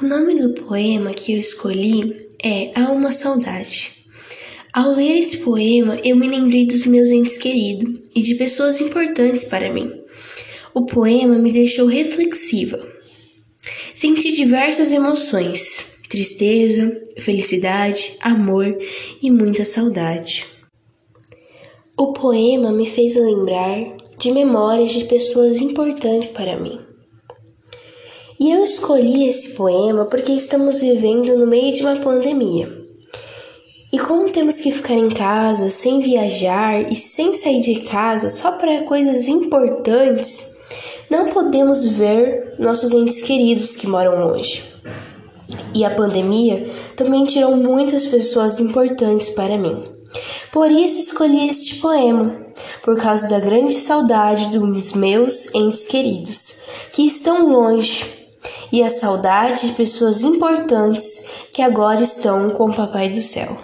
O nome do poema que eu escolhi é Há uma Saudade. Ao ler esse poema, eu me lembrei dos meus entes queridos e de pessoas importantes para mim. O poema me deixou reflexiva. Senti diversas emoções: tristeza, felicidade, amor e muita saudade. O poema me fez lembrar de memórias de pessoas importantes para mim. E eu escolhi esse poema porque estamos vivendo no meio de uma pandemia. E como temos que ficar em casa, sem viajar e sem sair de casa só para coisas importantes, não podemos ver nossos entes queridos que moram longe. E a pandemia também tirou muitas pessoas importantes para mim. Por isso escolhi este poema, por causa da grande saudade dos meus entes queridos, que estão longe e a saudade de pessoas importantes que agora estão com o Papai do Céu.